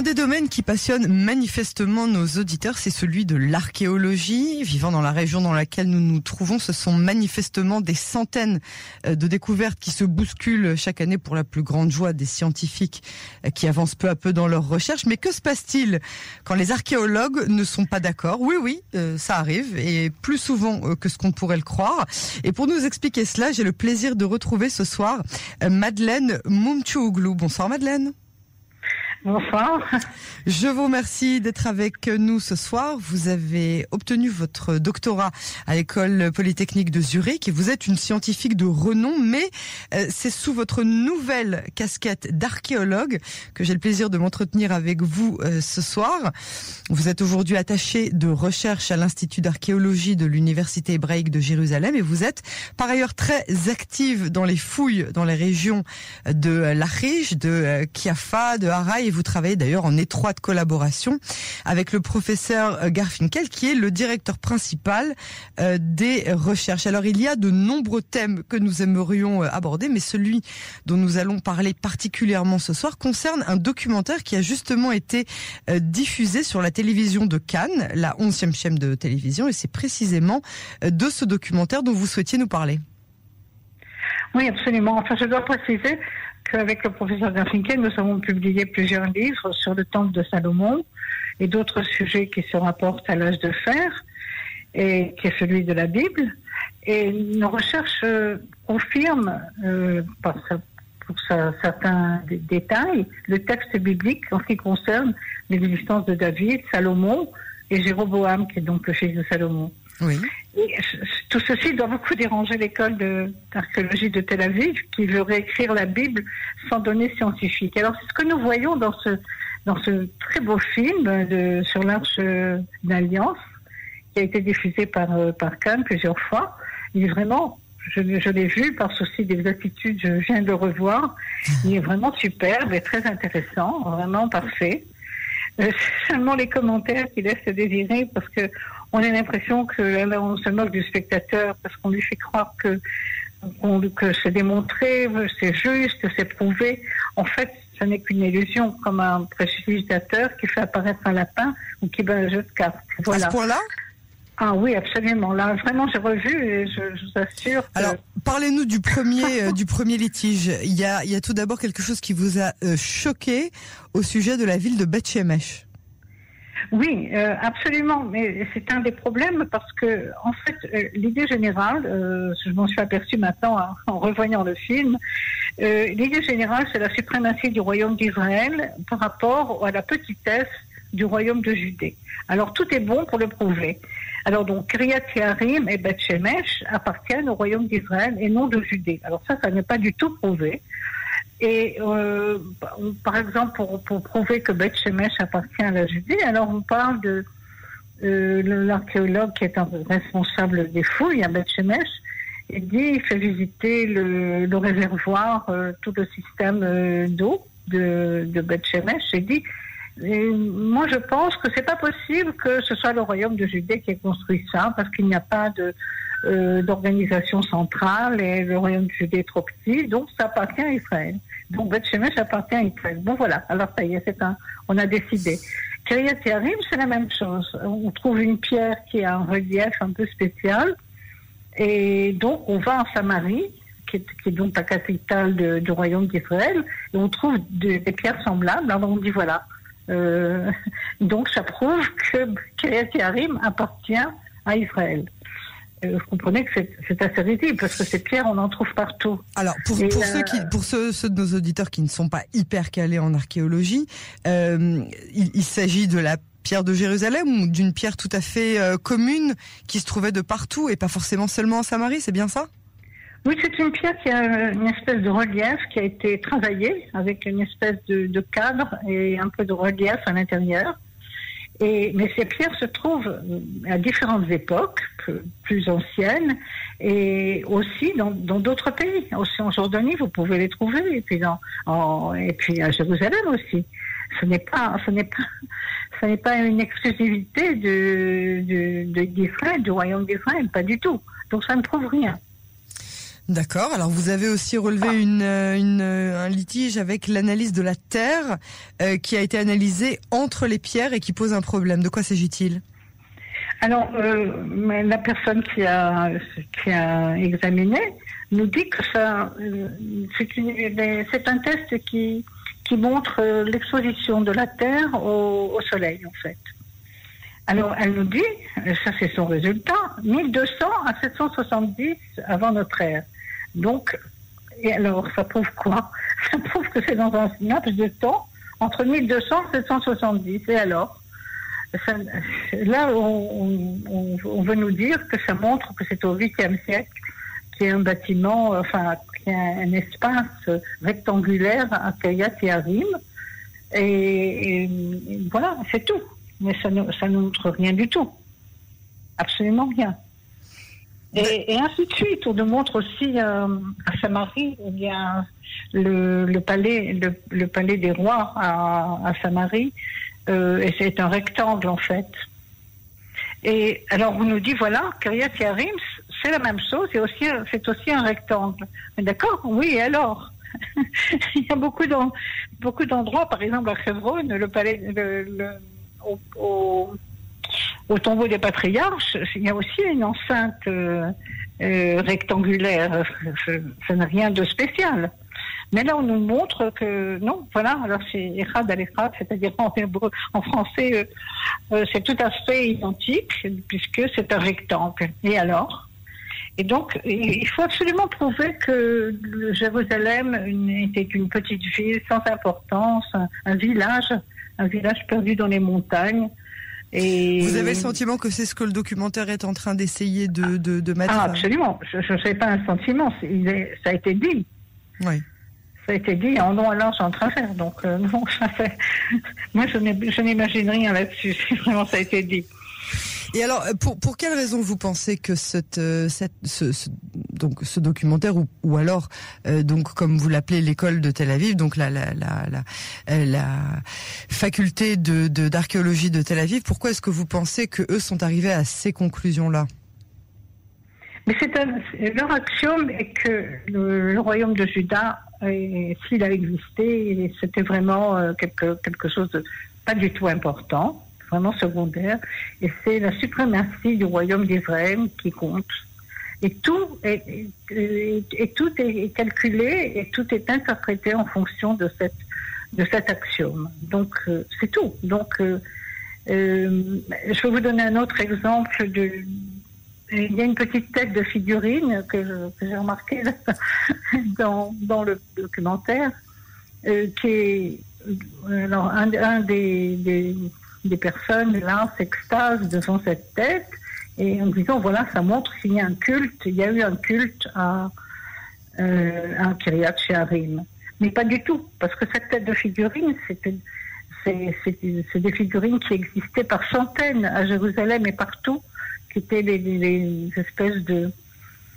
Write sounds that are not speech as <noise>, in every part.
Un des domaines qui passionne manifestement nos auditeurs, c'est celui de l'archéologie. Vivant dans la région dans laquelle nous nous trouvons, ce sont manifestement des centaines euh, de découvertes qui se bousculent chaque année pour la plus grande joie des scientifiques euh, qui avancent peu à peu dans leurs recherches. Mais que se passe-t-il quand les archéologues ne sont pas d'accord? Oui, oui, euh, ça arrive et plus souvent que ce qu'on pourrait le croire. Et pour nous expliquer cela, j'ai le plaisir de retrouver ce soir Madeleine Moumchouglou. Bonsoir Madeleine. Bonsoir. Je vous remercie d'être avec nous ce soir. Vous avez obtenu votre doctorat à l'école polytechnique de Zurich et vous êtes une scientifique de renom, mais euh, c'est sous votre nouvelle casquette d'archéologue que j'ai le plaisir de m'entretenir avec vous euh, ce soir. Vous êtes aujourd'hui attaché de recherche à l'Institut d'archéologie de l'Université hébraïque de Jérusalem et vous êtes par ailleurs très active dans les fouilles dans les régions de Lachich, de euh, Kiafa, de Haraï vous travaillez d'ailleurs en étroite collaboration avec le professeur euh, Garfinkel qui est le directeur principal euh, des recherches. Alors il y a de nombreux thèmes que nous aimerions euh, aborder, mais celui dont nous allons parler particulièrement ce soir concerne un documentaire qui a justement été diffusé sur la télévision de Cannes, la 11e chaîne de télévision, et c'est précisément de ce documentaire dont vous souhaitiez nous parler. Oui, absolument. Enfin, je dois préciser avec le professeur Garfinkel, nous avons publié plusieurs livres sur le temple de Salomon et d'autres sujets qui se rapportent à l'âge de fer, et qui est celui de la Bible. Et nos recherches euh, confirment, euh, pour certains détails, le texte biblique en ce qui concerne l'existence de David, Salomon et Jéroboam, qui est donc le fils de Salomon. Oui. Tout ceci doit beaucoup déranger l'école d'archéologie de, Tel Aviv, qui veut réécrire la Bible sans données scientifiques. Alors, c'est ce que nous voyons dans ce, dans ce très beau film de, sur l'Arche d'Alliance, qui a été diffusé par, euh, par Cannes plusieurs fois. Il est vraiment, je, l'ai vu par souci attitudes, je viens de le revoir. Il est vraiment superbe et très intéressant, vraiment parfait. Euh, <laughs> seulement les commentaires qui laissent désirer parce que on a l'impression que là, on se moque du spectateur parce qu'on lui fait croire que, que c'est démontré, c'est juste, c'est prouvé. En fait, ce n'est qu'une illusion, comme un précipitateur qui fait apparaître un lapin ou qui bat un jeu de cartes. Voilà. À ce point-là ah oui, absolument. Là, vraiment, j'ai revu et je, vous assure. Alors, parlez-nous du premier, euh, du premier litige. Il y a, il y a tout d'abord quelque chose qui vous a euh, choqué au sujet de la ville de Beth Shemesh. Oui, euh, absolument. Mais c'est un des problèmes parce que, en fait, euh, l'idée générale, euh, je m'en suis aperçue maintenant hein, <laughs> en revoyant le film, l'idée générale, c'est la suprématie du royaume d'Israël par rapport à la petitesse du royaume de Judée. Alors tout est bon pour le prouver. Alors donc Kiryat Yarim et Beth Shemesh appartiennent au royaume d'Israël et non de Judée. Alors ça, ça n'est pas du tout prouvé. Et euh, par exemple, pour, pour prouver que Beth Shemesh appartient à la Judée, alors on parle de euh, l'archéologue qui est un responsable des fouilles à Beth Shemesh, il dit, il fait visiter le, le réservoir, euh, tout le système euh, d'eau de, de Beth Shemesh, et dit, moi je pense que c'est pas possible que ce soit le royaume de Judée qui ait construit ça, parce qu'il n'y a pas euh, d'organisation centrale et le royaume de Judée est trop petit, donc ça appartient à Israël. Donc Beth Shemesh appartient à Israël. Bon voilà, alors ça y est, c'est un, on a décidé. Kiryat Yarim, c'est la même chose. On trouve une pierre qui a un relief un peu spécial, et donc on va en Samarie, qui est donc la capitale du royaume d'Israël, et on trouve des pierres semblables. Alors on dit voilà. Euh, <laughs> donc ça prouve que Kiryat Yarim appartient à Israël. Euh, vous comprenez que c'est assez ridicule parce que ces pierres, on en trouve partout. Alors, pour, pour ceux, qui, pour ceux, ceux, de nos auditeurs qui ne sont pas hyper calés en archéologie, euh, il, il s'agit de la pierre de Jérusalem ou d'une pierre tout à fait euh, commune qui se trouvait de partout et pas forcément seulement en Samarie, c'est bien ça? Oui, c'est une pierre qui a une espèce de relief qui a été travaillée avec une espèce de, cadre et un peu de relief à l'intérieur. Et, mais ces pierres se trouvent à différentes époques, plus anciennes, et aussi dans d'autres pays. Aussi en Jordanie, vous pouvez les trouver, et puis, dans, en, et puis à Jérusalem aussi. Ce n'est pas, ce n'est pas, ce n'est pas une exclusivité de, de, de, du royaume d'Israël, pas du tout. Donc ça ne prouve rien. D'accord. Alors vous avez aussi relevé ah. une, une, un litige avec l'analyse de la terre euh, qui a été analysée entre les pierres et qui pose un problème. De quoi s'agit-il? Alors euh, la personne qui a, qui a examiné nous dit que ça euh, c'est un test qui, qui montre l'exposition de la terre au, au soleil en fait. Alors, elle nous dit, ça c'est son résultat, 1200 à 770 avant notre ère. Donc, et alors, ça prouve quoi? <laughs> Ça prouve que c'est dans un laps de temps entre 1200 et 770. Et alors? Là, on, veut nous dire que ça montre que c'est au 8e siècle qu'il y a un bâtiment, enfin, qu'il y a un espace rectangulaire à Kayat et à Et, voilà, c'est tout. Mais ça ne montre rien du tout. Absolument rien. Et, ainsi de suite. On nous montre aussi euh, à Saint-Marie, il y a le, palais, le, palais des rois à, Saint-Marie, euh, et c'est un rectangle en fait. Et alors on nous dit voilà, Kiryat Yarim, c'est la même chose, c'est aussi, aussi un rectangle. D'accord Oui, et alors? <laughs> Il y a beaucoup, beaucoup d'endroits, par exemple à Chevron, le palais, le, au au tombeau des patriarches, il y a aussi une enceinte euh, euh, rectangulaire. Ça n'a rien de spécial. Mais là, on nous montre que non, voilà, alors c'est Echad al c'est-à-dire en, en français, euh, c'est tout à fait identique, puisque c'est un rectangle. Et alors? Et donc, il faut absolument prouver que Jérusalem était une petite ville sans importance, un village, un village perdu dans les montagnes, vous avez le sentiment que c'est ce que le documentaire est en train d'essayer de, de, de, mettre Ah, absolument. Je ne sais pas un sentiment. ça a été dit. Oui. Ça a été dit en l'an, en train de faire. Donc, euh, non, <laughs> ça fait... moi, je n'imagine rien là-dessus. <laughs> Vraiment, ça a été dit. Et alors, euh, pour, pour quelle raison vous pensez que cette, euh, cette, ce, donc ce documentaire ou, ou alors euh, donc comme vous l'appelez l'école de Tel Aviv, donc la la la, la, faculté de d'archéologie de, Tel Aviv, pourquoi est-ce que vous pensez que eux sont arrivés à ces conclusions là Mais leur axiome est que le, royaume de Juda, s'il a existé, c'était vraiment quelque quelque chose de pas du tout important vraiment secondaire, et c'est la suprématie du royaume d'Israël qui compte. Et tout est, et, tout est calculé et tout est interprété en fonction de cette de cet axiome. Donc euh, c'est tout. Donc euh, euh, je vais vous donner un autre exemple de il y a une petite tête de figurine que, j'ai remarqué <laughs> dans, dans le documentaire, qui est alors, un, des, des personnes là s'extasent devant cette tête et en disant voilà ça montre qu'il y a un culte, il y a eu un culte à, euh, à Shearim. Mais pas du tout, parce que cette tête de figurine, c'est des figurines qui existaient par centaines à Jérusalem et partout, qui étaient des, espèces de,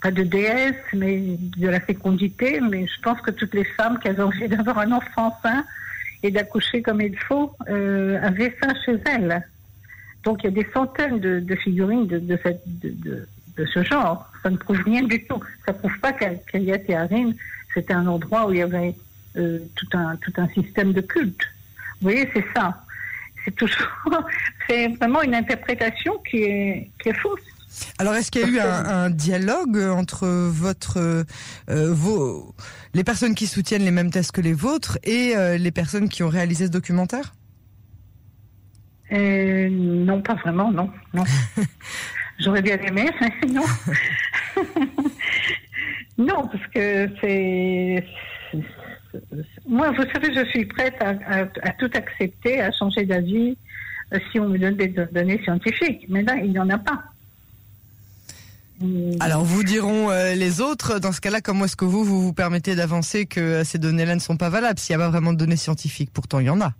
pas de déesses, mais de la fécondité. Mais je pense que toutes les femmes qui avaient envie d'avoir un enfant sain et d'accoucher comme il faut euh, avaient ça chez elles. Donc il y a des centaines de, figurines de, ce genre. Ça ne prouve rien du tout. Ça ne prouve pas qu'Aliat et Harim, c'était un endroit où il y avait euh, tout, un, un système de culte. Vous voyez, c'est ça. C'est toujours, <laughs> c'est vraiment une interprétation qui est fausse. Alors, est-ce qu'il y a eu un, dialogue entre votre, euh, vos, les personnes qui soutiennent les mêmes thèses que les vôtres et euh, les personnes qui ont réalisé ce documentaire? Euh, Non, pas vraiment, non. non. <laughs> J'aurais bien aimé, mais <laughs> non. <laughs> non, parce que c'est. Moi, vous savez, je suis prête à, tout accepter, à changer d'avis si on me donne des données scientifiques. Mais là, il n'y en a pas. Alors vous diront euh, les autres, dans ce cas-là, comment est-ce que vous, vous vous permettez d'avancer que ces données-là ne sont pas valables? S'il n'y a pas vraiment de données scientifiques Pourtant, il y en a.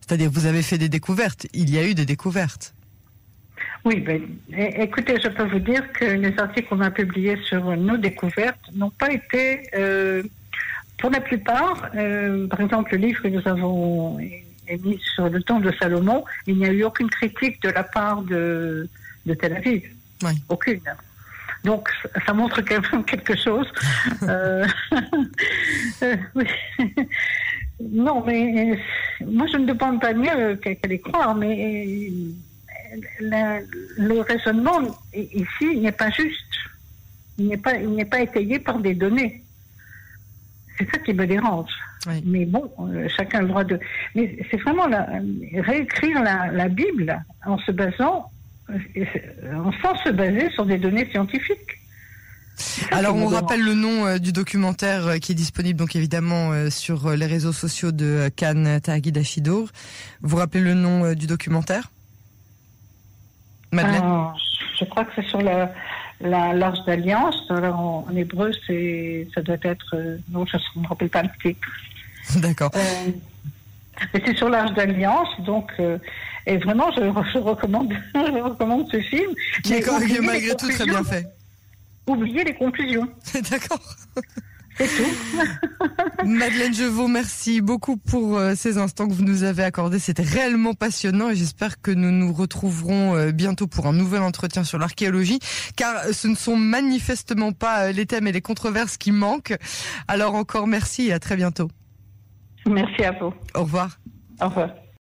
C'est-à-dire vous avez fait des découvertes, il y a eu des découvertes. Oui, ben, écoutez, je peux vous dire que les articles qu'on a publiés sur nos découvertes n'ont pas été, euh, pour la plupart, euh, par exemple le livre que nous avons émis sur le temps de Salomon, il n'y a eu aucune critique de la part de, de Tel Aviv. Aucune. Donc, ça montre quand même <laughs> quelque chose. <laughs> euh, <laughs> euh. Non, mais moi, je ne demande pas mieux qu'elle y croire, mais le, le raisonnement ici n'est pas juste. Il n'est pas, il n'est pas étayé par des données. C'est ça qui me dérange. Oui. Mais bon, euh, chacun a le droit de. Mais c'est vraiment la, réécrire la, la Bible en se basant, euh, sans se baser sur des données scientifiques. Alors on rappelle le nom euh, du documentaire euh, qui est disponible donc évidemment euh, sur euh, les réseaux sociaux de euh, Cannes Tahagi Dachidour. Vous rappelez le nom euh, du documentaire? Madeleine? Je crois que c'est sur la, la l'Arche d'Alliance. Alors, en, en hébreu, c'est, ça doit être. euh, non, je ne me rappelle pas le titre. <laughs> D'accord. Euh, mais c'est sur l'Arche d'Alliance, donc. Et vraiment, je, je recommande, <laughs> je recommande ce film. Qui est quand même malgré tout très bien fait. Oubliez les conclusions, <laughs> D'accord. c'est tout. <laughs> Madeleine Jevaux, merci beaucoup pour euh, ces instants que vous nous avez accordés. C'était réellement passionnant et j'espère que nous nous retrouverons euh, bientôt pour un nouvel entretien sur l'archéologie, car ce ne sont manifestement pas euh, les thèmes et les controverses qui manquent. Alors encore merci et à très bientôt. Merci à vous. Au revoir. Au revoir.